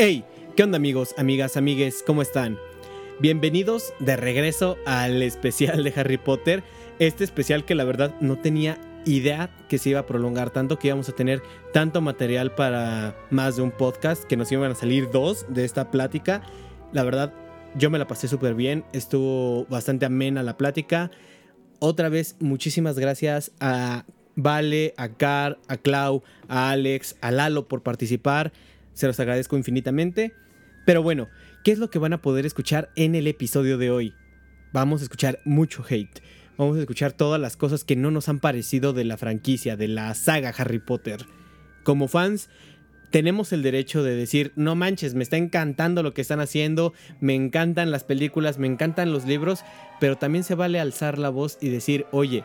Hey, ¿qué onda amigos, amigas, amigues? ¿Cómo están? Bienvenidos de regreso al especial de Harry Potter. Este especial que la verdad no tenía idea que se iba a prolongar tanto, que íbamos a tener tanto material para más de un podcast, que nos iban a salir dos de esta plática. La verdad, yo me la pasé súper bien, estuvo bastante amena la plática. Otra vez, muchísimas gracias a Vale, a Car, a Clau, a Alex, a Lalo por participar. Se los agradezco infinitamente. Pero bueno, ¿qué es lo que van a poder escuchar en el episodio de hoy? Vamos a escuchar mucho hate. Vamos a escuchar todas las cosas que no nos han parecido de la franquicia, de la saga Harry Potter. Como fans, tenemos el derecho de decir, no manches, me está encantando lo que están haciendo, me encantan las películas, me encantan los libros, pero también se vale alzar la voz y decir, oye,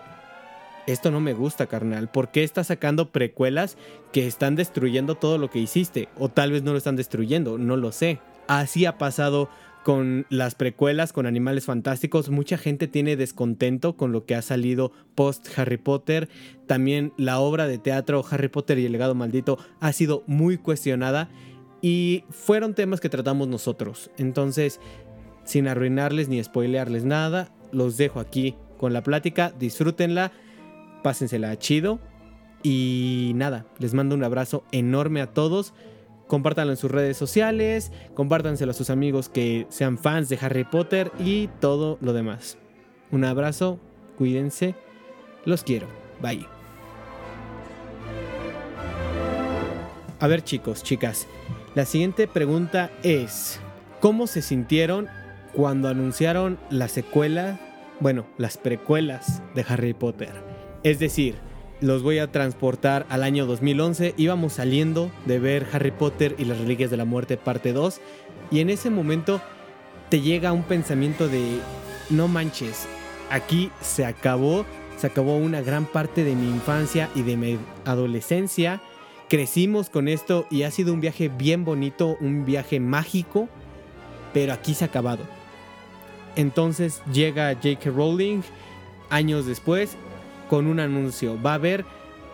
esto no me gusta, carnal. ¿Por qué estás sacando precuelas que están destruyendo todo lo que hiciste? O tal vez no lo están destruyendo, no lo sé. Así ha pasado con las precuelas, con Animales Fantásticos. Mucha gente tiene descontento con lo que ha salido post Harry Potter. También la obra de teatro Harry Potter y el legado maldito ha sido muy cuestionada. Y fueron temas que tratamos nosotros. Entonces, sin arruinarles ni spoilearles nada, los dejo aquí con la plática. Disfrútenla pásensela chido. Y nada, les mando un abrazo enorme a todos. Compártanlo en sus redes sociales, compártanselo a sus amigos que sean fans de Harry Potter y todo lo demás. Un abrazo, cuídense, los quiero, bye. A ver chicos, chicas, la siguiente pregunta es, ¿cómo se sintieron cuando anunciaron la secuela, bueno, las precuelas de Harry Potter? Es decir, los voy a transportar al año 2011. Íbamos saliendo de ver Harry Potter y las Reliquias de la Muerte parte 2. Y en ese momento te llega un pensamiento de, no manches, aquí se acabó, se acabó una gran parte de mi infancia y de mi adolescencia. Crecimos con esto y ha sido un viaje bien bonito, un viaje mágico, pero aquí se ha acabado. Entonces llega J.K. Rowling años después con un anuncio. Va a haber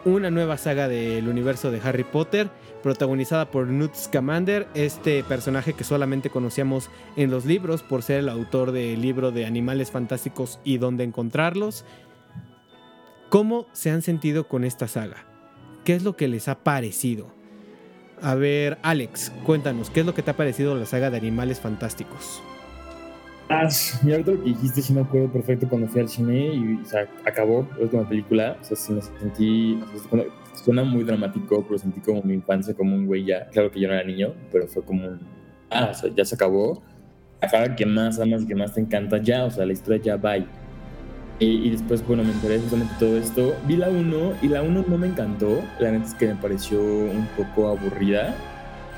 una nueva saga del universo de Harry Potter, protagonizada por Newt Scamander, este personaje que solamente conocíamos en los libros por ser el autor del libro de Animales Fantásticos y dónde encontrarlos. ¿Cómo se han sentido con esta saga? ¿Qué es lo que les ha parecido? A ver, Alex, cuéntanos, ¿qué es lo que te ha parecido la saga de Animales Fantásticos? Y ahorita lo que dijiste, sí me acuerdo perfecto cuando fui al cine y acabó la última película. O sea, sí me sentí. suena muy dramático, pero sentí como mi infancia, como un güey ya. Claro que yo no era niño, pero fue como un. Ah, o sea, ya se acabó. Acaba que más amas, que más te encanta, ya, o sea, la historia ya va. Y, y después, bueno, me enteré justamente todo esto. Vi la 1 y la 1 no me encantó. La neta es que me pareció un poco aburrida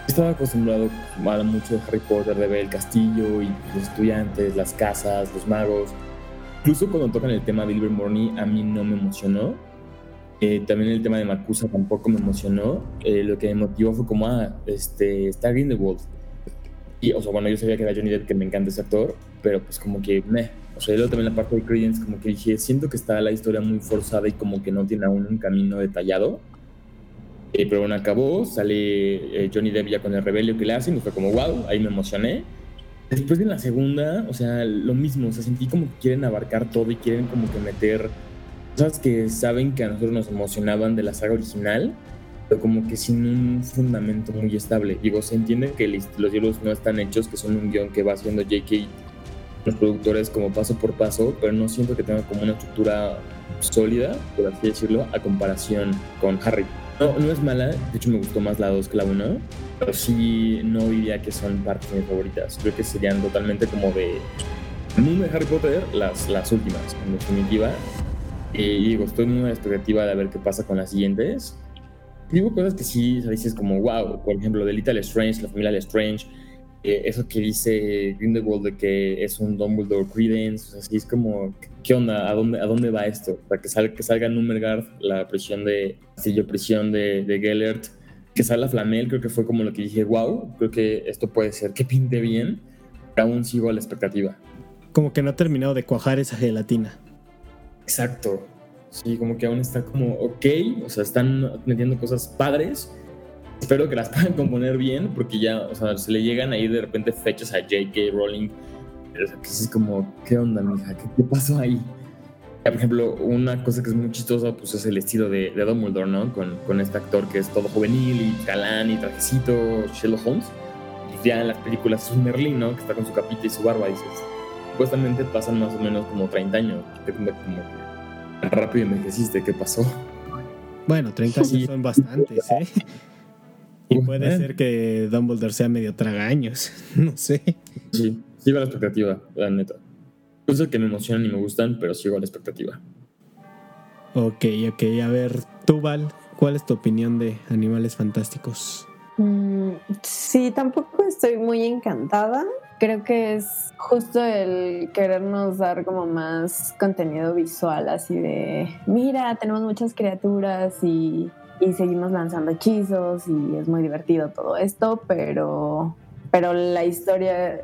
estaba acostumbrado a mucho de Harry Potter, de ver el castillo y los estudiantes, las casas, los magos. Incluso cuando tocan el tema de Ilvermorny, a mí no me emocionó. Eh, también el tema de Makusa tampoco me emocionó. Eh, lo que me motivó fue como, ah, este, está Grindelwald. Y, o sea, bueno, yo sabía que era Johnny Depp, que me encanta ese actor, pero pues como que, meh. O sea, yo también la parte de Credence, como que dije, siento que está la historia muy forzada y como que no tiene aún un camino detallado. Eh, pero bueno, acabó, sale eh, Johnny Depp ya con el rebelio que le hacen y fue como, wow, ahí me emocioné. Después de la segunda, o sea, lo mismo, o sea, sentí como que quieren abarcar todo y quieren como que meter cosas que saben que a nosotros nos emocionaban de la saga original, pero como que sin un fundamento muy estable. Digo, se entiende que los libros no están hechos, que son un guion que va haciendo J.K. los productores como paso por paso, pero no siento que tenga como una estructura sólida, por así decirlo, a comparación con Harry. No, no es mala, de hecho me gustó más la 2 que la 1, pero sí no diría que son partes de mis favoritas. Creo que serían totalmente como de mundo de Harry Potter, las, las últimas, en definitiva. Y digo, estoy muy expectativa de ver qué pasa con las siguientes. Digo cosas que sí o sea, dices como, wow, por ejemplo, de Little Strange, la familia Strange, eh, eso que dice Grindelwald de que es un Dumbledore Credence, o sea, sí es como, ¿qué onda? ¿A dónde, a dónde va esto? Para que salga, que salga Numergard, la prisión de, Castillo prisión de, de Gellert, que salga Flamel, creo que fue como lo que dije, wow, creo que esto puede ser, que pinte bien, pero aún sigo a la expectativa. Como que no ha terminado de cuajar esa gelatina. Exacto. Sí, como que aún está como ok, o sea, están metiendo cosas padres, espero que las puedan componer bien, porque ya, o sea, se le llegan ahí de repente fechas a J.K. Rowling. O sea, que es como, ¿qué onda, mija? ¿Qué, qué pasó ahí? Por ejemplo, una cosa que es muy chistosa pues es el estilo de, de Dumbledore, ¿no? Con, con, este actor que es todo juvenil y galán y trajecito, Sherlock Holmes. Y ya en las películas es un Merlin, ¿no? Que está con su capita y su barba. Y dices, supuestamente pasan más o menos como 30 años. Te como rápido envejeciste, ¿qué pasó? Bueno, 30 años son bastantes, ¿eh? Y puede ser que Dumbledore sea medio tragaños, no sé. Sí, sigo la expectativa, la neta. Cosas que me emocionan y me gustan, pero sigo a la expectativa. Ok, ok. A ver, tú, Val, ¿cuál es tu opinión de Animales Fantásticos? Mm, sí, tampoco estoy muy encantada. Creo que es justo el querernos dar como más contenido visual, así de, mira, tenemos muchas criaturas y, y seguimos lanzando hechizos y es muy divertido todo esto, pero, pero la historia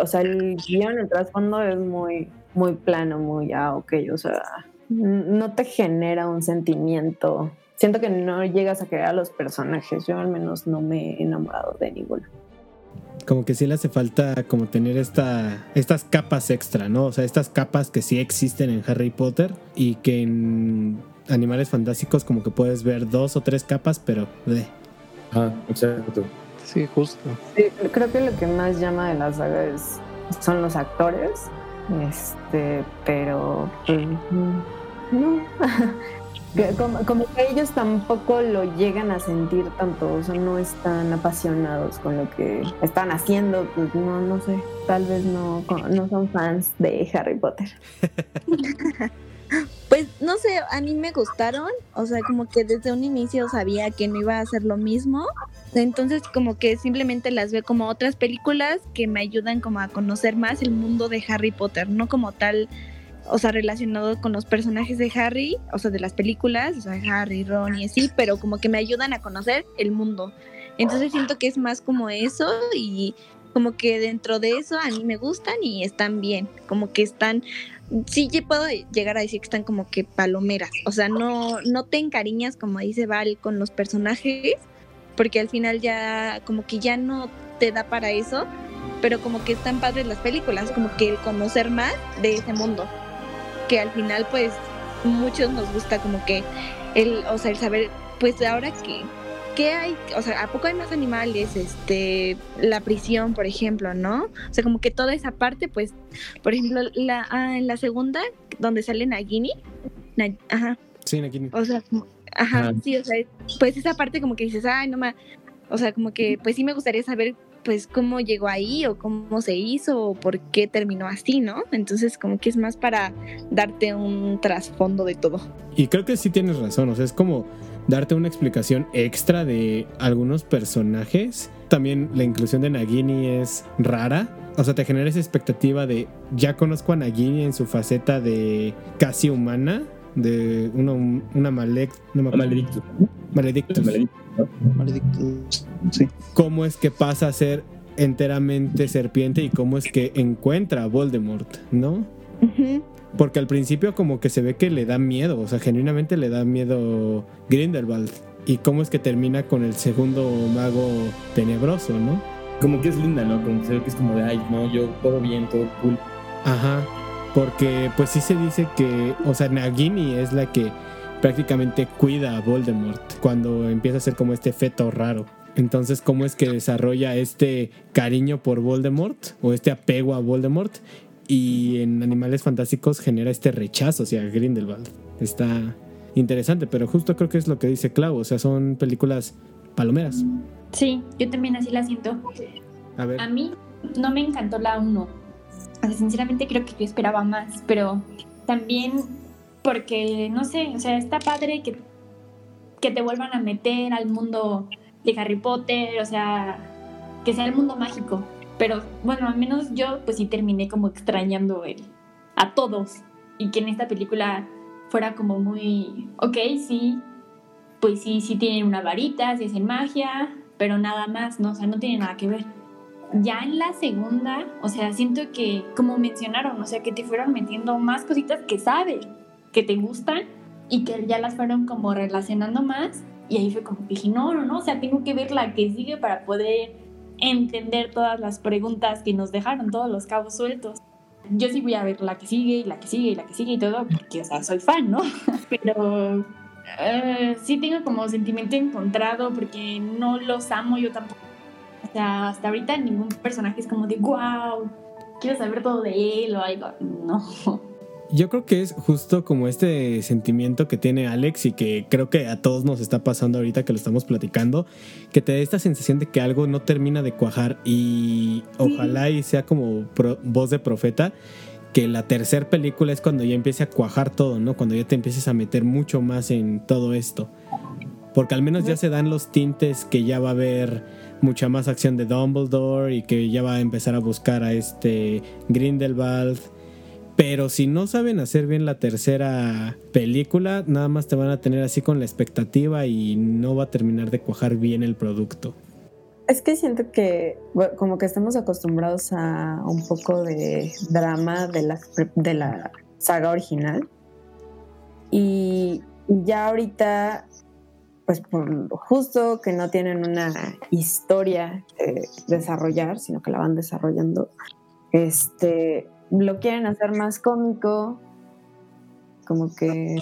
o sea, el guion, el trasfondo es muy, muy plano, muy, ah, ok, o sea, no te genera un sentimiento. Siento que no llegas a querer a los personajes. Yo al menos no me he enamorado de ninguno. Como que sí le hace falta como tener esta, estas capas extra, ¿no? O sea, estas capas que sí existen en Harry Potter y que en Animales Fantásticos como que puedes ver dos o tres capas, pero de... Ah, exacto. Sí, justo. Sí, creo que lo que más llama de la saga es, son los actores. Este, pero pues, no. como, que ellos tampoco lo llegan a sentir tanto, o sea, no están apasionados con lo que están haciendo, pues no, no sé, tal vez no, no son fans de Harry Potter. No sé, a mí me gustaron, o sea, como que desde un inicio sabía que no iba a ser lo mismo, entonces como que simplemente las veo como otras películas que me ayudan como a conocer más el mundo de Harry Potter, no como tal, o sea, relacionado con los personajes de Harry, o sea, de las películas, o sea, Harry, Ron y así, pero como que me ayudan a conocer el mundo. Entonces siento que es más como eso y como que dentro de eso a mí me gustan y están bien, como que están sí puedo llegar a decir que están como que palomeras, o sea, no, no te encariñas como dice Val con los personajes, porque al final ya como que ya no te da para eso, pero como que están padres las películas, como que el conocer más de ese mundo, que al final pues muchos nos gusta como que el, o sea, el saber, pues ahora que, ¿qué hay? O sea, ¿a poco hay más animales? Este, la prisión, por ejemplo, ¿no? O sea, como que toda esa parte, pues, por ejemplo, la, ah, en la segunda, donde sale Nagini, ajá. Sí, Nagini. O sea, ajá, sí, o sea, pues esa parte como que dices, ay, no más, o sea, como que, pues sí me gustaría saber pues cómo llegó ahí o cómo se hizo o por qué terminó así, ¿no? Entonces como que es más para darte un trasfondo de todo. Y creo que sí tienes razón, o sea, es como darte una explicación extra de algunos personajes. También la inclusión de Nagini es rara. O sea, te genera esa expectativa de ya conozco a Nagini en su faceta de casi humana, de una, una malec, no Maledictus. Maledictus. Maledictus. Sí. ¿Cómo es que pasa a ser enteramente serpiente y cómo es que encuentra a Voldemort, ¿no? Porque al principio como que se ve que le da miedo, o sea, genuinamente le da miedo Grindelwald. Y cómo es que termina con el segundo mago tenebroso, ¿no? Como que es linda, ¿no? Como que se ve que es como de, ay, no, yo todo bien, todo cool. Ajá, porque pues sí se dice que, o sea, Nagini es la que prácticamente cuida a Voldemort cuando empieza a ser como este feto raro. Entonces, ¿cómo es que desarrolla este cariño por Voldemort o este apego a Voldemort? Y en Animales Fantásticos genera este rechazo hacia Grindelwald. Está interesante, pero justo creo que es lo que dice Clau, o sea, son películas palomeras. Sí, yo también así la siento. A ver. A mí no me encantó la 1. O sea, sinceramente creo que yo esperaba más, pero también porque, no sé, o sea, está padre que, que te vuelvan a meter al mundo de Harry Potter, o sea, que sea el mundo mágico. Pero bueno, al menos yo pues sí terminé como extrañando el, a todos y que en esta película fuera como muy, ok, sí, pues sí, sí tienen una varita, sí hacen magia, pero nada más, ¿no? O sea, no tiene nada que ver. Ya en la segunda, o sea, siento que, como mencionaron, o sea, que te fueron metiendo más cositas que sabes, que te gustan, y que ya las fueron como relacionando más y ahí fue como que dije, no, no, no, o sea, tengo que ver la que sigue para poder entender todas las preguntas que nos dejaron, todos los cabos sueltos. Yo sí voy a ver la que sigue y la que sigue y la que sigue y todo, porque, o sea, soy fan, ¿no? Pero eh, sí tengo como sentimiento encontrado porque no los amo yo tampoco. O sea, hasta ahorita ningún personaje es como de, wow, quiero saber todo de él o algo. No. Yo creo que es justo como este sentimiento que tiene Alex y que creo que a todos nos está pasando ahorita que lo estamos platicando, que te da esta sensación de que algo no termina de cuajar y ojalá y sea como voz de profeta, que la tercera película es cuando ya empiece a cuajar todo, ¿no? Cuando ya te empieces a meter mucho más en todo esto. Porque al menos ya se dan los tintes que ya va a haber mucha más acción de Dumbledore y que ya va a empezar a buscar a este Grindelwald pero si no saben hacer bien la tercera película, nada más te van a tener así con la expectativa y no va a terminar de cuajar bien el producto. Es que siento que como que estamos acostumbrados a un poco de drama de la, de la saga original. Y ya ahorita, pues por justo que no tienen una historia desarrollar, sino que la van desarrollando, este, lo quieren hacer más cómico, como que,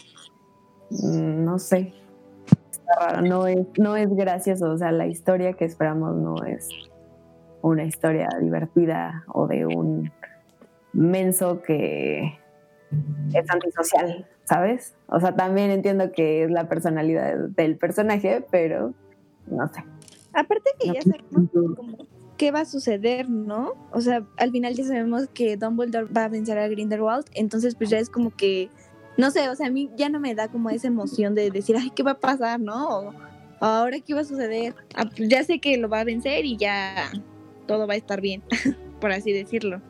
mm, no sé, está raro, no es, no es gracioso, o sea, la historia que esperamos no es una historia divertida o de un menso que es antisocial, ¿sabes? O sea, también entiendo que es la personalidad del personaje, pero no sé. Aparte que ya sabemos como qué va a suceder, ¿no? O sea, al final ya sabemos que Dumbledore va a vencer a Grindelwald, entonces pues ya es como que, no sé, o sea, a mí ya no me da como esa emoción de decir, ay, ¿qué va a pasar, no? O, ahora qué va a suceder. Ah, pues, ya sé que lo va a vencer y ya todo va a estar bien, por así decirlo.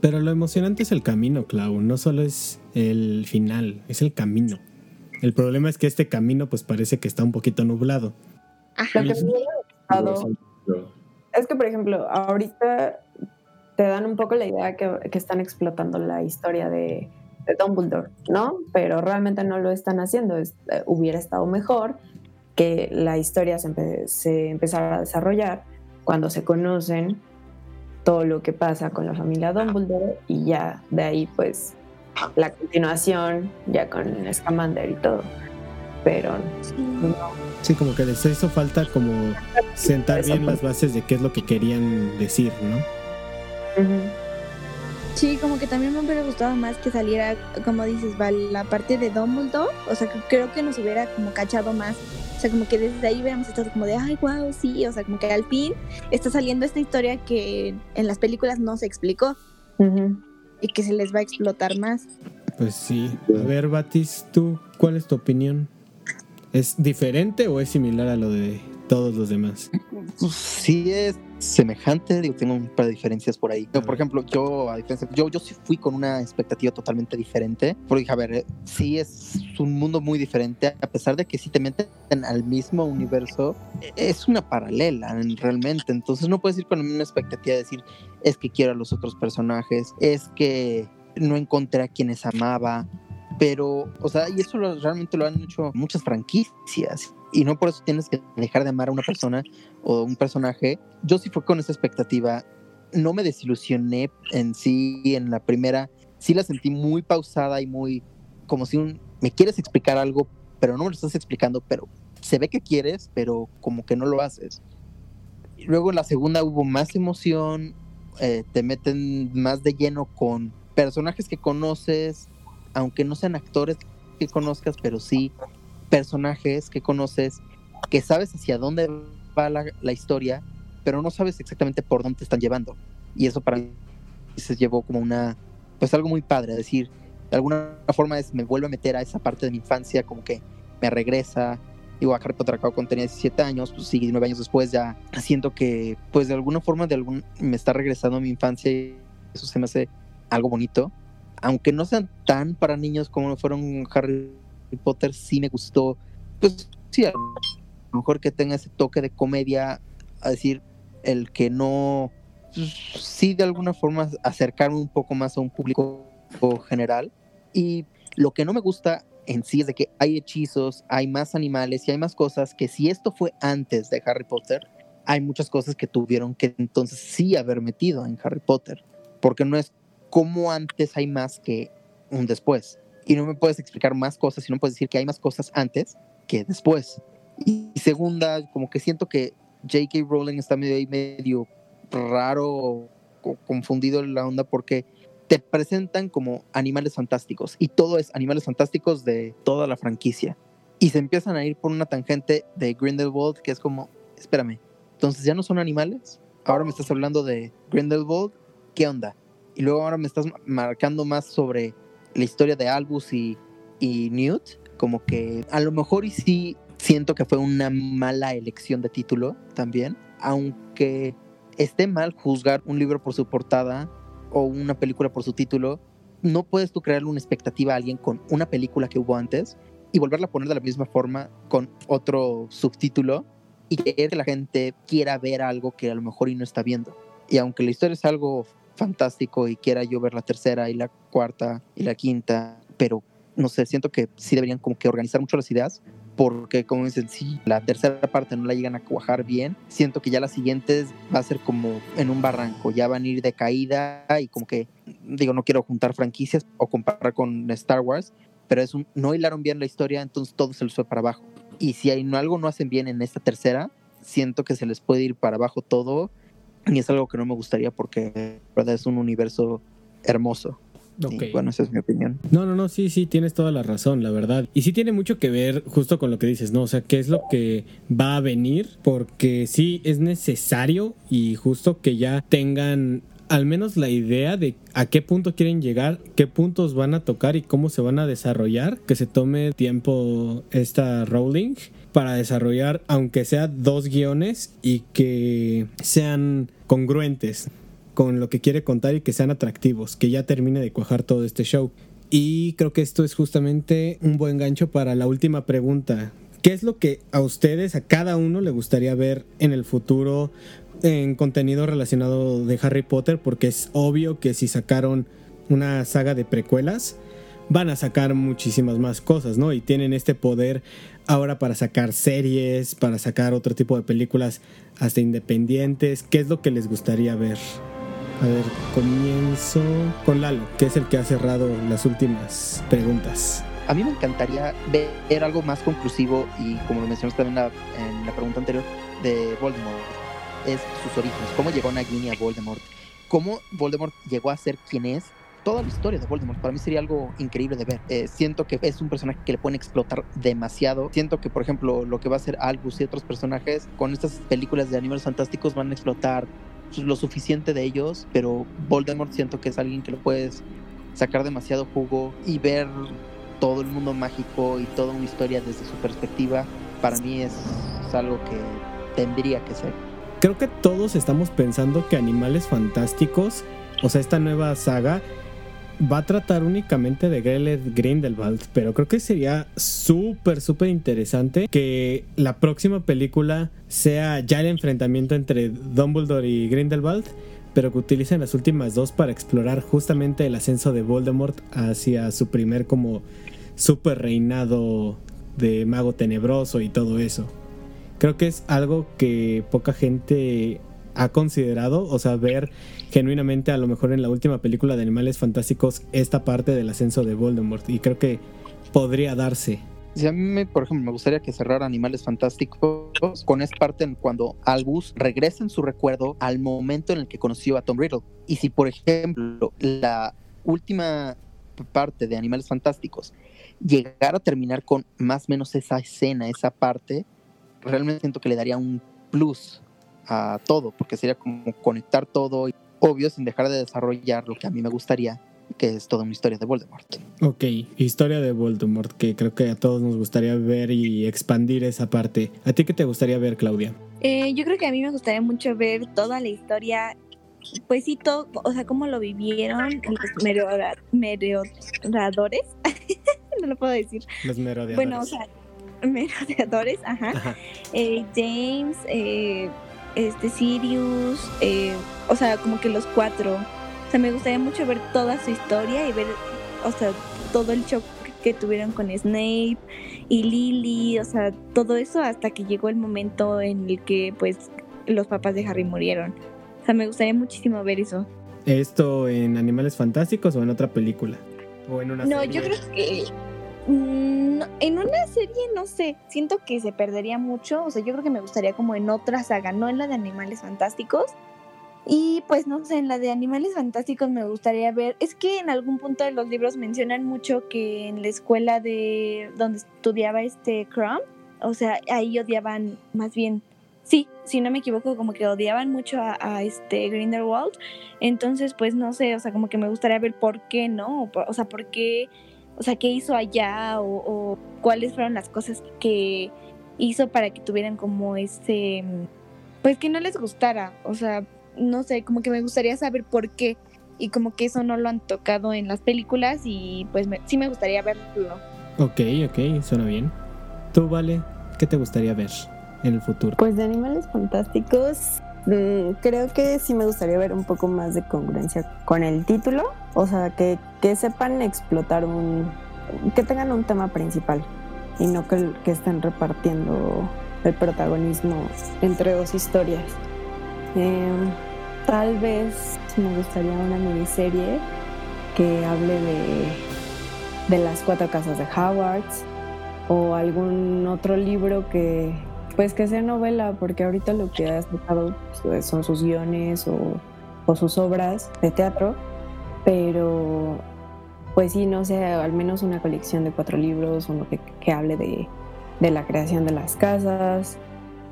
Pero lo emocionante es el camino, Clau, no solo es el final, es el camino. El problema es que este camino pues parece que está un poquito nublado. Ajá. Es que, por ejemplo, ahorita te dan un poco la idea que, están explotando la historia de, Dumbledore, ¿no? Pero realmente no lo están haciendo. Eh, hubiera estado mejor que la historia se, empezara a desarrollar cuando se conocen todo lo que pasa con la familia Dumbledore y ya de ahí pues la continuación ya con Scamander y todo. Pero no Sí, como que les hizo falta como sentar bien las bases de qué es lo que querían decir, ¿no? Sí, como que también me hubiera gustado más que saliera, como dices, la parte de Dumbledore. O sea, creo que nos hubiera como cachado más. O sea, como que desde ahí hubiéramos estado como de, ay, wow, sí. O sea, como que al fin está saliendo esta historia que en las películas no se explicó. Y que se les va a explotar más. Pues sí. A ver, Batis, ¿tú cuál es tu opinión? ¿Es diferente o es similar a lo de todos los demás? Pues sí es semejante, digo, tengo un par de diferencias por ahí. por ejemplo, yo a diferencia, yo, yo sí fui con una expectativa totalmente diferente, porque dije, a ver, sí es un mundo muy diferente, a pesar de que sí te meten al mismo universo, es una paralela realmente, entonces no puedes ir con la misma expectativa de decir, es que quiero a los otros personajes, es que no encontré a quienes amaba, pero, o sea, y eso realmente lo han hecho muchas franquicias. Y no por eso tienes que dejar de amar a una persona o un personaje. Yo sí fue con esa expectativa. No me desilusioné en sí en la primera. Sí la sentí muy pausada y muy como si me quieres explicar algo, pero no me lo estás explicando, pero se ve que quieres, pero como que no lo haces. Luego en la segunda hubo más emoción, eh, te meten más de lleno con personajes que conoces, aunque no sean actores que conozcas, pero sí personajes que conoces, que sabes hacia dónde va la, historia, pero no sabes exactamente por dónde te están llevando. Y eso para mí se llevó como una, pues algo muy padre, es decir, de alguna forma es, me vuelve a meter a esa parte de mi infancia, como que me regresa. Digo, a Harry Potter cuando tenía 17 años, pues sí, nueve años después ya siento que, pues de alguna forma, de algún, me está regresando a mi infancia y eso se me hace algo bonito aunque no sean tan para niños como fueron Harry Potter, sí me gustó. Pues sí, a lo mejor que tenga ese toque de comedia, a decir, el que no, pues, sí de alguna forma acercarme un poco más a un público general. Y lo que no me gusta en sí es de que hay hechizos, hay más animales y hay más cosas que si esto fue antes de Harry Potter, hay muchas cosas que tuvieron que entonces sí haber metido en Harry Potter, porque no es como antes hay más que un después. Y no me puedes explicar más cosas, sino puedes decir que hay más cosas antes que después. Y segunda, como que siento que J.K. Rowling está medio medio raro, confundido en la onda porque te presentan como animales fantásticos y todo es animales fantásticos de toda la franquicia. Y se empiezan a ir por una tangente de Grindelwald que es como, espérame, entonces ya no son animales. Ahora me estás hablando de Grindelwald, ¿qué onda? Y luego ahora me estás marcando más sobre la historia de Albus y, y Newt, como que a lo mejor y sí siento que fue una mala elección de título también, aunque esté mal juzgar un libro por su portada o una película por su título, no puedes tú crearle una expectativa a alguien con una película que hubo antes y volverla a poner de la misma forma con otro subtítulo y que la gente quiera ver algo que a lo mejor y no está viendo. Y aunque la historia es algo fantástico y quiera yo ver la tercera y la cuarta y la quinta, pero no sé, siento que sí deberían como que organizar mucho las ideas porque como dicen, si la tercera parte no la llegan a cuajar bien, siento que ya las siguientes va a ser como en un barranco, ya van a ir de caída y como que, digo, no quiero juntar franquicias o comparar con Star Wars, pero es un, no hilaron bien la historia, entonces todo se les fue para abajo. Y si hay, algo no hacen bien en esta tercera, siento que se les puede ir para abajo todo y es algo que no me gustaría porque ¿verdad? es un universo hermoso bueno, esa es mi opinión. No, no, no, sí, sí, tienes toda la razón, la verdad. Y sí tiene mucho que ver justo con lo que dices, ¿no? O sea, qué es lo que va a venir, porque sí es necesario y justo que ya tengan al menos la idea de a qué punto quieren llegar, qué puntos van a tocar y cómo se van a desarrollar, que se tome tiempo esta rolling para desarrollar aunque sea dos guiones y que sean congruentes con lo que quiere contar y que sean atractivos, que ya termine de cuajar todo este show. Y creo que esto es justamente un buen gancho para la última pregunta. ¿Qué es lo que a ustedes, a cada uno, le gustaría ver en el futuro en contenido relacionado de Harry Potter? Porque es obvio que si sacaron una saga de precuelas, van a sacar muchísimas más cosas, ¿no? Y tienen este poder ahora para sacar series, para sacar otro tipo de películas hasta independientes. ¿Qué es lo que les gustaría ver? A ver, comienzo con Lalo, que es el que ha cerrado las últimas preguntas. A mí me encantaría ver algo más conclusivo y como lo mencionaste también en la, pregunta anterior de Voldemort, es sus orígenes, cómo llegó Nagini a Voldemort, cómo Voldemort llegó a ser quien es, toda la historia de Voldemort. Para mí sería algo increíble de ver. Eh, siento que es un personaje que le pueden explotar demasiado. Siento que, por ejemplo, lo que va a ser Albus y otros personajes con estas películas de animales fantásticos van a explotar lo suficiente de ellos, pero Voldemort siento que es alguien que lo puedes sacar demasiado jugo y ver todo el mundo mágico y toda una historia desde su perspectiva, para mí es, algo que tendría que ser. Creo que todos estamos pensando que Animales Fantásticos, o sea, esta nueva saga, va a tratar únicamente de Gellert Grindelwald, pero creo que sería súper, súper interesante que la próxima película sea ya el enfrentamiento entre Dumbledore y Grindelwald, pero que utilicen las últimas dos para explorar justamente el ascenso de Voldemort hacia su primer como super reinado de mago tenebroso y todo eso. Creo que es algo que poca gente ha considerado, o sea, ver genuinamente a lo mejor en la última película de Animales Fantásticos esta parte del ascenso de Voldemort y creo que podría darse. Si a mí, por ejemplo, me gustaría que cerrara Animales Fantásticos con esta parte en cuando Albus regresa en su recuerdo al momento en el que conoció a Tom Riddle. Y si, por ejemplo, la última parte de Animales Fantásticos llegara a terminar con más o menos esa escena, esa parte, realmente siento que le daría un plus a todo, porque sería como conectar todo, obvio, sin dejar de desarrollar lo que a mí me gustaría, que es toda una historia de Voldemort. Ok, historia de Voldemort, que creo que a todos nos gustaría ver y expandir esa parte. ¿A ti qué te gustaría ver, Claudia? Eh, yo creo que a mí me gustaría mucho ver toda la historia, pues sí, todo, o sea, cómo lo vivieron los merodeadores, no lo puedo decir. Los merodeadores. Bueno, o sea, merodeadores, ajá. Eh, James, eh, este Sirius, eh, o sea, como que los cuatro. O sea, me gustaría mucho ver toda su historia y ver, o sea, todo el shock que tuvieron con Snape y Lily, o sea, todo eso hasta que llegó el momento en el que pues los papás de Harry murieron. O sea, me gustaría muchísimo ver eso. ¿Esto en Animales Fantásticos o en otra película? ¿O en una no, yo creo que mm, en una serie no sé, siento que se perdería mucho, o sea, yo creo que me gustaría como en otra saga, no en la de Animales Fantásticos, y pues no sé, en la de Animales Fantásticos me gustaría ver, es que en algún punto de los libros mencionan mucho que en la escuela de donde estudiaba este Crumb, o sea, ahí odiaban más bien, sí, si no me equivoco, como que odiaban mucho a, este Grindelwald, entonces pues no sé, o sea, como que me gustaría ver por qué, ¿no? O, sea, por qué, o sea, qué hizo allá o, o cuáles fueron las cosas que hizo para que tuvieran como ese, pues que no les gustara, o sea, no sé, como que me gustaría saber por qué y como que eso no lo han tocado en las películas y pues sí me gustaría verlo. Ok, ok, suena bien. ¿Tú, Vale, qué te gustaría ver en el futuro? Pues de Animales Fantásticos, mm, creo que sí me gustaría ver un poco más de congruencia con el título, o sea, que, que sepan explotar un, que tengan un tema principal y no que, que estén repartiendo el protagonismo entre dos historias. Eh, Tal vez me gustaría una miniserie que hable de, de las cuatro casas de Howard o algún otro libro que pues que sea novela, porque ahorita lo que ha sacado pues, son sus guiones o, sus obras de teatro, pero pues sí, no sé, al menos una colección de cuatro libros, uno que, que hable de, de la creación de las casas,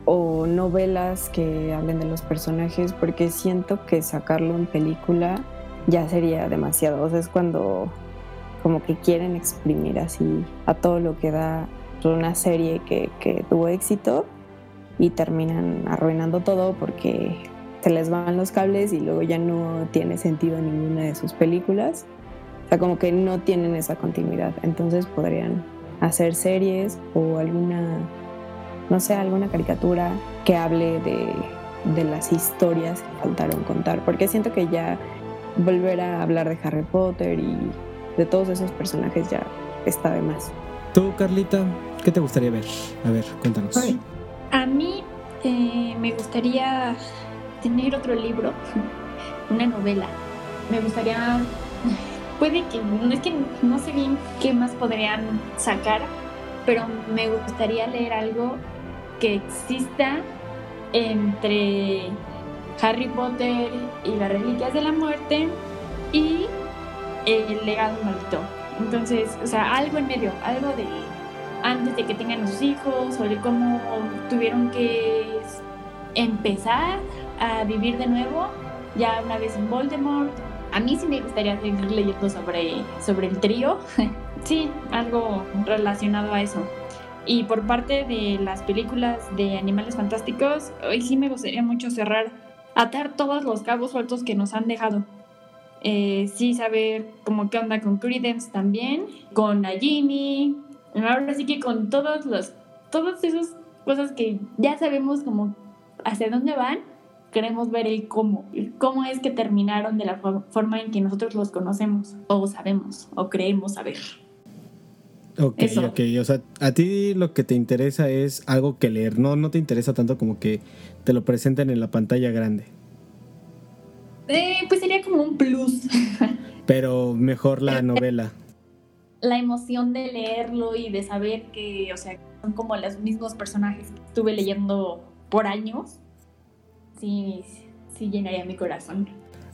o novelas que hablen de los personajes, porque siento que sacarlo en película ya sería demasiado. O sea, es cuando como que quieren exprimir así a todo lo que da una serie que, que tuvo éxito y terminan arruinando todo porque se les van los cables y luego ya no tiene sentido ninguna de sus películas. O sea, como que no tienen esa continuidad. Entonces podrían hacer series o alguna no sé, alguna caricatura que hable de, las historias que faltaron contar, porque siento que ya volver a hablar de Harry Potter y de todos esos personajes ya está de más. Tú, Carlita, ¿qué te gustaría ver? A ver, cuéntanos. A mí eh, me gustaría tener otro libro, una novela. Me gustaría, puede que, es que no sé bien qué más podrían sacar, pero me gustaría leer algo que exista entre Harry Potter y las reliquias de la muerte y el legado maldito. Entonces, o sea, algo en medio, algo de antes de que tengan a sus hijos de cómo tuvieron que empezar a vivir de nuevo, ya una vez en Voldemort. A mí sí me gustaría seguir leyendo sobre, sobre el trío. sí, algo relacionado a eso. Y por parte de las películas de Animales Fantásticos, hoy sí me gustaría mucho cerrar, atar todos los cabos sueltos que nos han dejado. Eh, sí saber cómo qué onda con Credence también, con Nagini, ahora sí que con todos los, todas esas cosas que ya sabemos como hacia dónde van, queremos ver el cómo, el cómo es que terminaron de la forma en que nosotros los conocemos, o sabemos, o creemos saber. Ok, ok. O sea, a ti lo que te interesa es algo que leer, no, no te interesa tanto como que te lo presenten en la pantalla grande. Eh, pues sería como un plus. Pero mejor la novela. La emoción de leerlo y de saber que, o sea, son como los mismos personajes que estuve leyendo por años. Sí, sí llenaría mi corazón.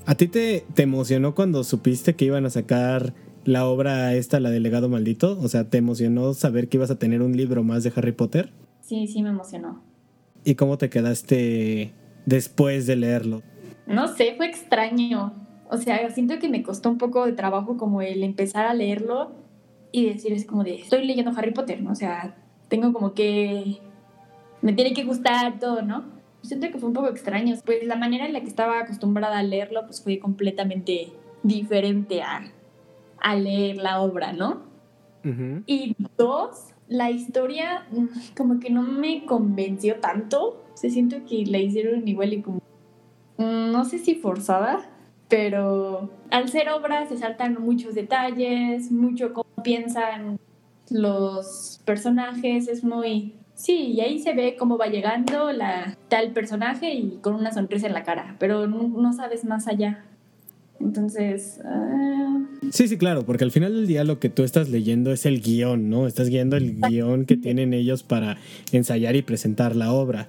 ¿A ti te, te emocionó cuando supiste que iban a sacar la obra esta, la del legado maldito? O sea, ¿te emocionó saber que ibas a tener un libro más de Harry Potter? Sí, sí me emocionó. ¿Y cómo te quedaste después de leerlo? No sé, fue extraño. O sea, siento que me costó un poco de trabajo como el empezar a leerlo y decir es como de, estoy leyendo Harry Potter, ¿no? O sea, tengo como que, me tiene que gustar todo, ¿no? Siento que fue un poco extraño. Pues la manera en la que estaba acostumbrada a leerlo, pues fue completamente diferente a a leer la obra, ¿no? Y dos, la historia mm, como que no me convenció tanto. Se siento que la hicieron igual y como, mm, no sé si forzada, pero al ser obra se saltan muchos detalles, mucho cómo piensan los personajes, es muy... Sí, y ahí se ve cómo va llegando la tal personaje y con una sonrisa en la cara, pero no, sabes más allá. Entonces... Ah. Sí, sí, claro, porque al final del día lo que tú estás leyendo es el guion, ¿no? Estás guiando el guion que tienen ellos para ensayar y presentar la obra.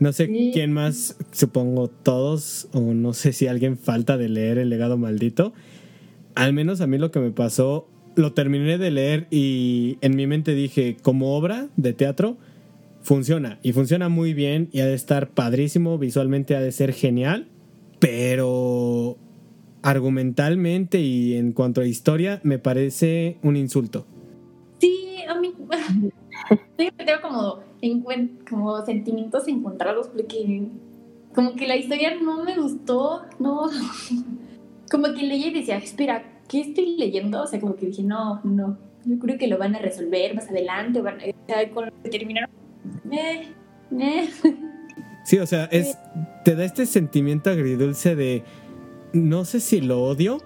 No sé quién más, supongo todos, o no sé si alguien falta de leer El legado maldito. Al menos a mí lo que me pasó, lo terminé de leer y en mi mente dije, como obra de teatro, funciona. Y funciona muy bien y ha de estar padrísimo, visualmente ha de ser genial, pero argumentalmente y en cuanto a historia me parece un insulto. Sí, a mí... tengo como como sentimientos encontrados porque como que la historia no me gustó, no, como que leí y decía, espera, ¿qué estoy leyendo? O sea, como que dije, no, no, yo creo que lo van a resolver más adelante, van o sea, con lo que terminaron, eh, eh. Sí, o sea, es, te da este sentimiento agridulce de, no sé si lo odio,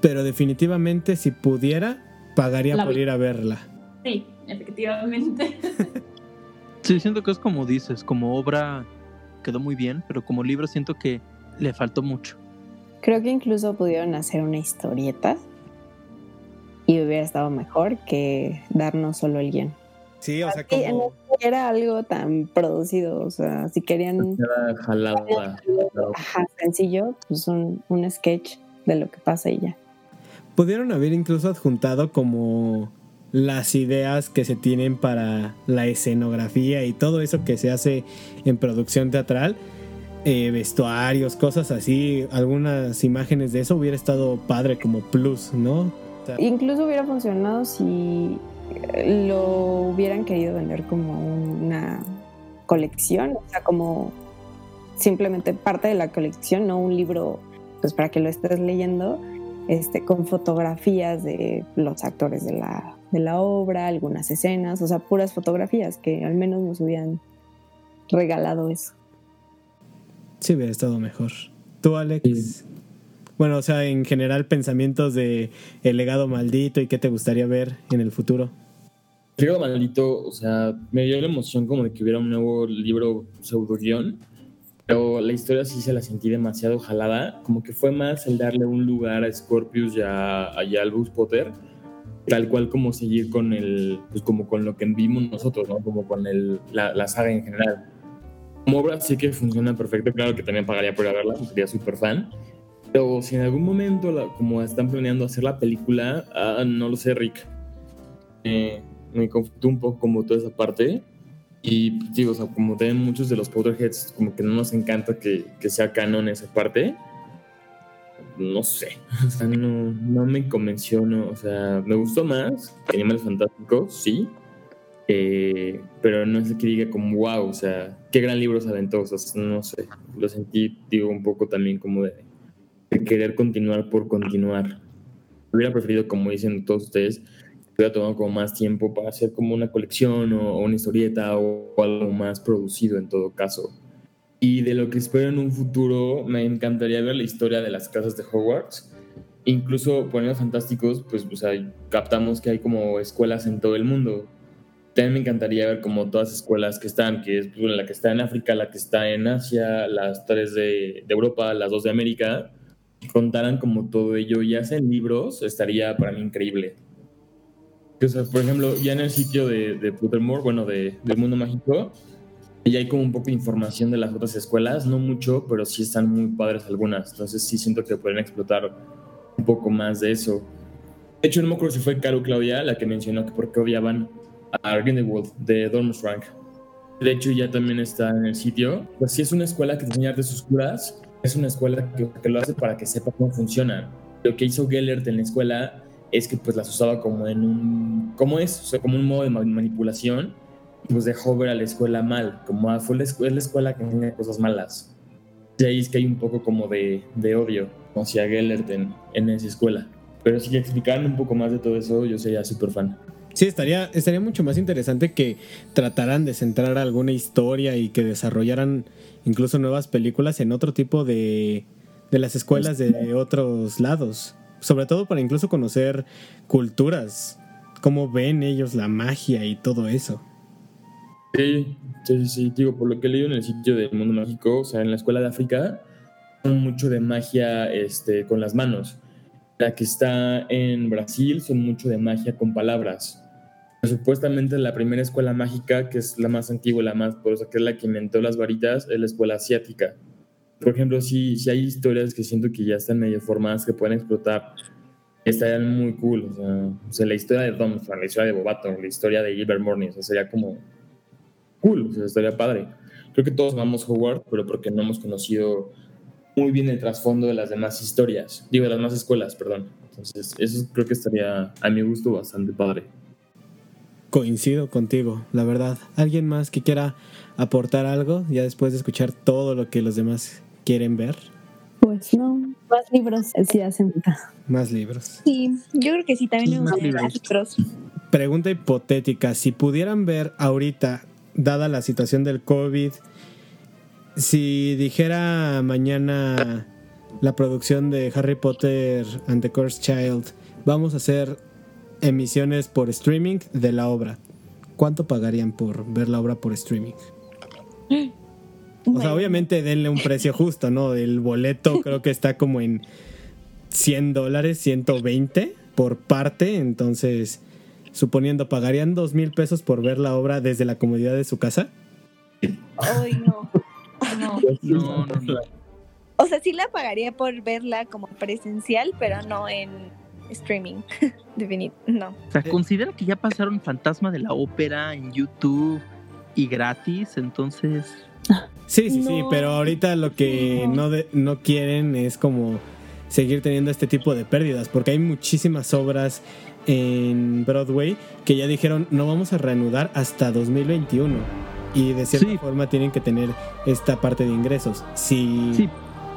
pero definitivamente si pudiera, pagaría por ir a verla. Sí, efectivamente. Sí, siento que es como dices, como obra quedó muy bien, pero como libro siento que le faltó mucho. Creo que incluso pudieron hacer una historieta y hubiera estado mejor que darnos solo el guion. Sí, o sea, como... Era algo tan producido, o sea, si querían... Era jalado. Ajá, sencillo, pues un, un sketch de lo que pasa y ya. Pudieron haber incluso adjuntado como las ideas que se tienen para la escenografía y todo eso que se hace en producción teatral, eh, vestuarios, cosas así, algunas imágenes de eso hubiera estado padre como plus, ¿no? Incluso hubiera funcionado si lo hubieran querido vender como una colección, o sea, como simplemente parte de la colección, no un libro pues para que lo estés leyendo, este, con fotografías de los actores de la de la obra, algunas escenas, o sea, puras fotografías que al menos nos hubieran regalado eso. Sí, hubiera estado mejor. ¿Tú, Alex? Bueno, o sea, en general, pensamientos de el legado maldito y qué te gustaría ver en el futuro. El legado maldito, o sea, me dio la emoción como de que hubiera un nuevo libro pseudo guion, pero la historia sí se la sentí demasiado jalada, como que fue más el darle un lugar a Scorpius y a, a Albus Potter tal cual como seguir con el, pues como con lo que vimos nosotros, ¿no? Como con el, la, la saga en general. Como obra sí que funciona perfecto, claro que también pagaría por ir a verla, sería súper fan. Pero si en algún momento, como están planeando hacer la película, ah, no lo sé, Rick. me conflictó un poco como toda esa parte. Y digo, o sea, como tienen muchos de los Potterheads, como que no nos encanta que, que sea canon esa parte no sé, o sea, no, no me convenció, no, o sea, me gustó más Animales Fantásticos, sí, eh, pero no es que diga como wow, o sea, qué gran libro se aventó, o sea, no sé, lo sentí, digo, un poco también como de, querer continuar por continuar. Hubiera preferido, como dicen todos ustedes, hubiera tomado como más tiempo para hacer como una colección o, una historieta o algo más producido en todo caso. Y de lo que espero en un futuro, me encantaría ver la historia de las casas de Hogwarts. Incluso poniendo fantásticos, pues captamos que hay como escuelas en todo el mundo. También me encantaría ver como todas las escuelas que están, que es la que está en África, la que está en Asia, las tres de, Europa, las dos de América, contaran como todo ello y hacen libros, estaría para mí increíble. por ejemplo, ya en el sitio de, de bueno, de, mundo mágico, y hay como un poco de información de las otras escuelas, no mucho, pero sí están muy padres algunas. Entonces sí siento que pueden explotar un poco más de eso. De hecho, no me acuerdo si fue Caro Claudia la que mencionó que por qué odiaban a Grindelwald de Durmstrang. De hecho, ya también está en el sitio. Pues sí es una escuela que enseña artes oscuras, es una escuela que, que, lo hace para que sepa cómo funciona. Lo que hizo Gellert en la escuela es que pues las usaba como en un... ¿Cómo es? O sea, como un modo de manipulación pues dejó ver a la escuela mal, como ah, fue la la escuela que tiene cosas malas. Y ahí es que hay un poco como de, de odio hacia Gellert en, en, esa escuela. Pero si explicaran un poco más de todo eso, yo sería súper fan. Sí, estaría, estaría mucho más interesante que trataran de centrar alguna historia y que desarrollaran incluso nuevas películas en otro tipo de, de las escuelas de otros lados. Sobre todo para incluso conocer culturas cómo ven ellos la magia y todo eso. Sí, sí, sí, digo, por lo que he leído en el sitio del mundo mágico, o sea, en la escuela de África, son mucho de magia este, con las manos. La que está en Brasil son mucho de magia con palabras. Supuestamente la primera escuela mágica, que es la más antigua, la más poderosa, que es la que inventó las varitas, es la escuela asiática. Por ejemplo, si, si hay historias que siento que ya están medio formadas, que pueden explotar, estarían muy cool. O sea, la historia de Dom, la historia de Bobato, la historia de Gilbert Morning, o sea, sería como cool, o sea, estaría padre. Creo que todos amamos Howard, pero porque no hemos conocido muy bien el trasfondo de las demás historias, digo, de las demás escuelas, perdón. Entonces, eso creo que estaría a mi gusto bastante padre. Coincido contigo, la verdad. ¿Alguien más que quiera aportar algo ya después de escuchar todo lo que los demás quieren ver? Pues no, más libros, sí hacen Más libros. Sí, yo creo que sí, también me gustan más libros. Pregunta hipotética, si pudieran ver ahorita, dada la situación del COVID, si dijera mañana la producción de Harry Potter and the Cursed Child, vamos a hacer emisiones por streaming de la obra. ¿Cuánto pagarían por ver la obra por streaming? O sea, obviamente denle un precio justo, ¿no? El boleto creo que está como en 100 dólares, 120 por parte. Entonces, suponiendo, ¿pagarían dos mil pesos por ver la obra desde la comodidad de su casa? Ay, no. No. no, no, O sea, sí la pagaría por verla como presencial, pero no en streaming. no. O sea, considera que ya pasaron Fantasma de la Ópera en YouTube y gratis, entonces. Sí, sí, sí, pero ahorita lo que no, no quieren es como seguir teniendo este tipo de pérdidas, porque hay muchísimas obras en Broadway que ya dijeron no vamos a reanudar hasta 2021 y de cierta forma tienen que tener esta parte de ingresos. Sí. sí,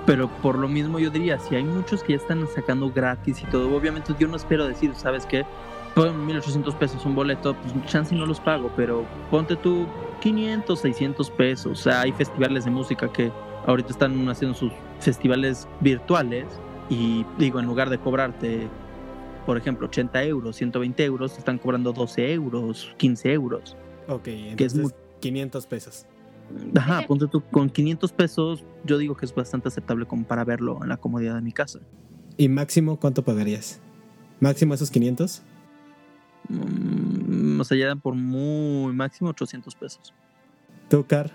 pero por lo mismo yo diría, si hay muchos que ya están sacando gratis y todo, obviamente yo no espero decir, ¿sabes qué? Pon 1800 pesos un boleto, pues chance no los pago, pero ponte tú 500, 600 pesos. O sea, hay festivales de música que ahorita están haciendo sus festivales virtuales y digo, en lugar de cobrarte, por ejemplo, 80 euros, 120 euros, están cobrando 12 euros, 15 euros. Ok, entonces que es 500 pesos. Ajá, ponte tú, con 500 pesos yo digo que es bastante aceptable como para verlo en la comodidad de mi casa. ¿Y máximo cuánto pagarías? ¿Máximo esos 500? Mm, o sea, ya dan por muy máximo 800 pesos. ¿Tú, Car?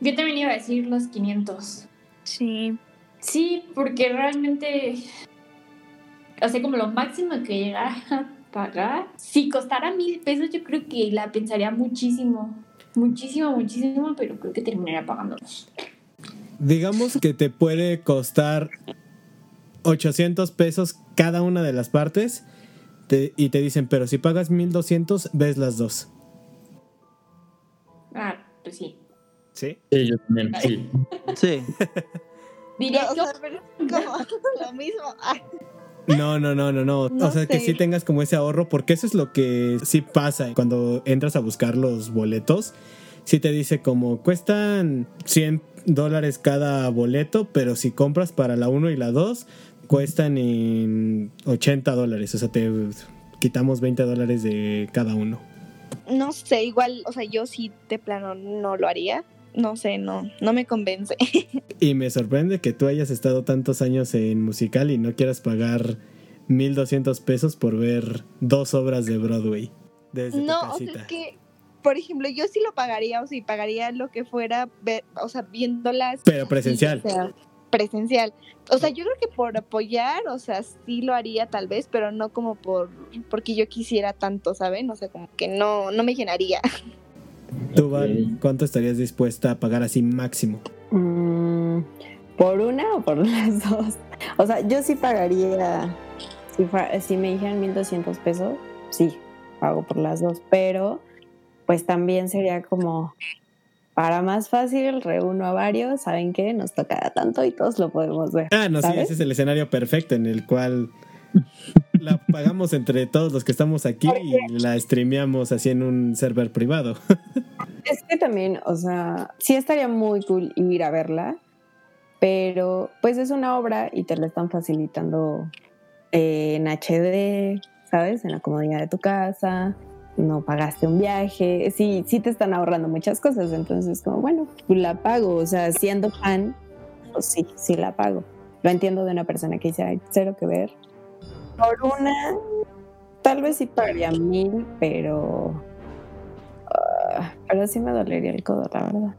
Yo también iba a decir los 500. Sí. Sí, porque realmente, o sea, como lo máximo que llegara a pagar, si costara mil pesos, yo creo que la pensaría muchísimo. Muchísimo, muchísimo, pero creo que terminaría pagándolos. Digamos que te puede costar 800 pesos cada una de las partes y te dicen, pero si pagas 1200, ves las dos. Ah, pues sí. ¿Sí? Sí, yo también, sí. sí. Diría no, como lo mismo. No, no, no, no, no. o sea, que sí tengas como ese ahorro, porque eso es lo que sí pasa cuando entras a buscar los boletos. Sí te dice como cuestan 100 dólares cada boleto, pero si compras para la 1 y la 2, cuestan en 80 dólares. O sea, te quitamos 20 dólares de cada uno. No sé, igual, o sea, yo sí de plano no lo haría no sé, no, no me convence. Y me sorprende que tú hayas estado tantos años en musical y no quieras pagar 1200 pesos por ver dos obras de Broadway. Desde no, o sea, es que, por ejemplo, yo sí lo pagaría, o sí, pagaría lo que fuera, o sea, viéndolas. Pero presencial. presencial. O sea, yo creo que por apoyar, o sea, sí lo haría tal vez, pero no como por porque yo quisiera tanto, ¿saben? O sea, como que no, no me llenaría. ¿Tú, Val, cuánto estarías dispuesta a pagar así máximo? Mm, ¿Por una o por las dos? O sea, yo sí pagaría, si, si me dijeran 1200 pesos, sí, pago por las dos, pero pues también sería como, para más fácil, reúno a varios, ¿saben qué? Nos tocará tanto y todos lo podemos ver. Ah, no, sí, ese es el escenario perfecto en el cual la pagamos entre todos los que estamos aquí y la streameamos así en un server privado. Es que también, o sea, sí estaría muy cool ir a verla, pero pues es una obra y te la están facilitando en HD, ¿sabes? En la comodidad de tu casa, no pagaste un viaje, sí, sí te están ahorrando muchas cosas, entonces como, bueno, la pago, o sea, siendo fan, pues sí, sí la pago. Lo entiendo de una persona que dice, hay cero que ver. Por una, tal vez sí pagaría mil, pero... Ah, pero sí me dolería el codo, la verdad.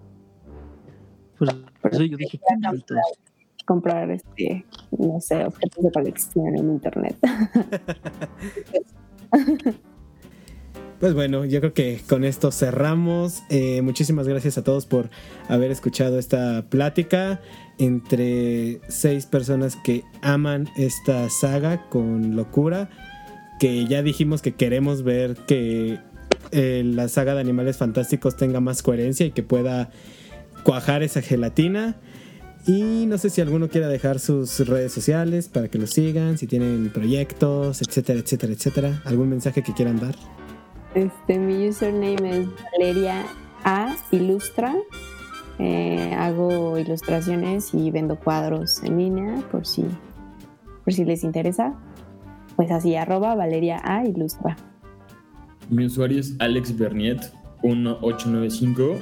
Pues, por eso yo dije, comprar este, no sé, objetos de colección en internet. Pues bueno, yo creo que con esto cerramos. Eh, muchísimas gracias a todos por haber escuchado esta plática entre seis personas que aman esta saga con locura. Que ya dijimos que queremos ver que eh, la saga de Animales Fantásticos tenga más coherencia y que pueda cuajar esa gelatina. Y no sé si alguno quiera dejar sus redes sociales para que lo sigan, si tienen proyectos, etcétera, etcétera, etcétera. ¿Algún mensaje que quieran dar? Este, mi username es Valeria A Ilustra. Eh, hago ilustraciones y vendo cuadros en línea por si, por si les interesa. Pues así, arroba Valeria A Ilustra. Mi usuario es Alex Berniet 1895.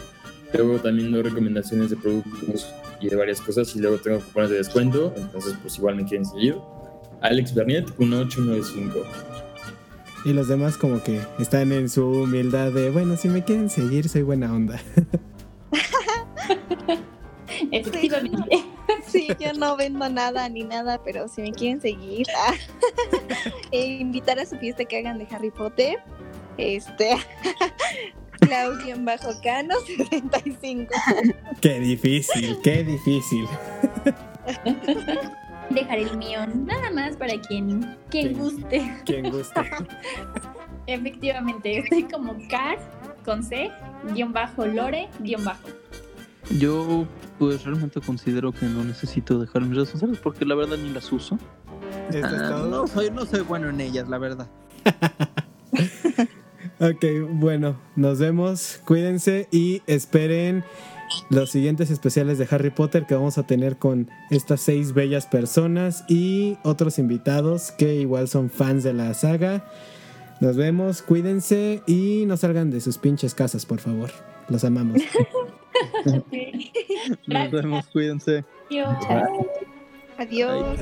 Luego también doy recomendaciones de productos y de varias cosas y luego tengo cupones de descuento. Entonces, pues igual me quieren seguir. Alex Berniet 1895. Y los demás como que están en su humildad de, bueno, si me quieren seguir, soy buena onda. Efectivamente. Sí, yo no vendo nada ni nada, pero si me quieren seguir, ah, e invitar a su fiesta que hagan de Harry Potter, este, Claudio bajo Cano 75. Qué difícil, qué difícil dejar el mío, nada más para quien, quien guste. Quien guste. Efectivamente, estoy como Car con C, guion bajo Lore, guion bajo. Yo pues realmente considero que no necesito dejar mis redes sociales porque la verdad ni las uso. Ah, no, soy, no soy bueno en ellas, la verdad. ok, bueno, nos vemos, cuídense y esperen los siguientes especiales de Harry Potter que vamos a tener con estas seis bellas personas y otros invitados que igual son fans de la saga. Nos vemos, cuídense y no salgan de sus pinches casas, por favor. Los amamos. Nos vemos, cuídense. Adiós. Adiós.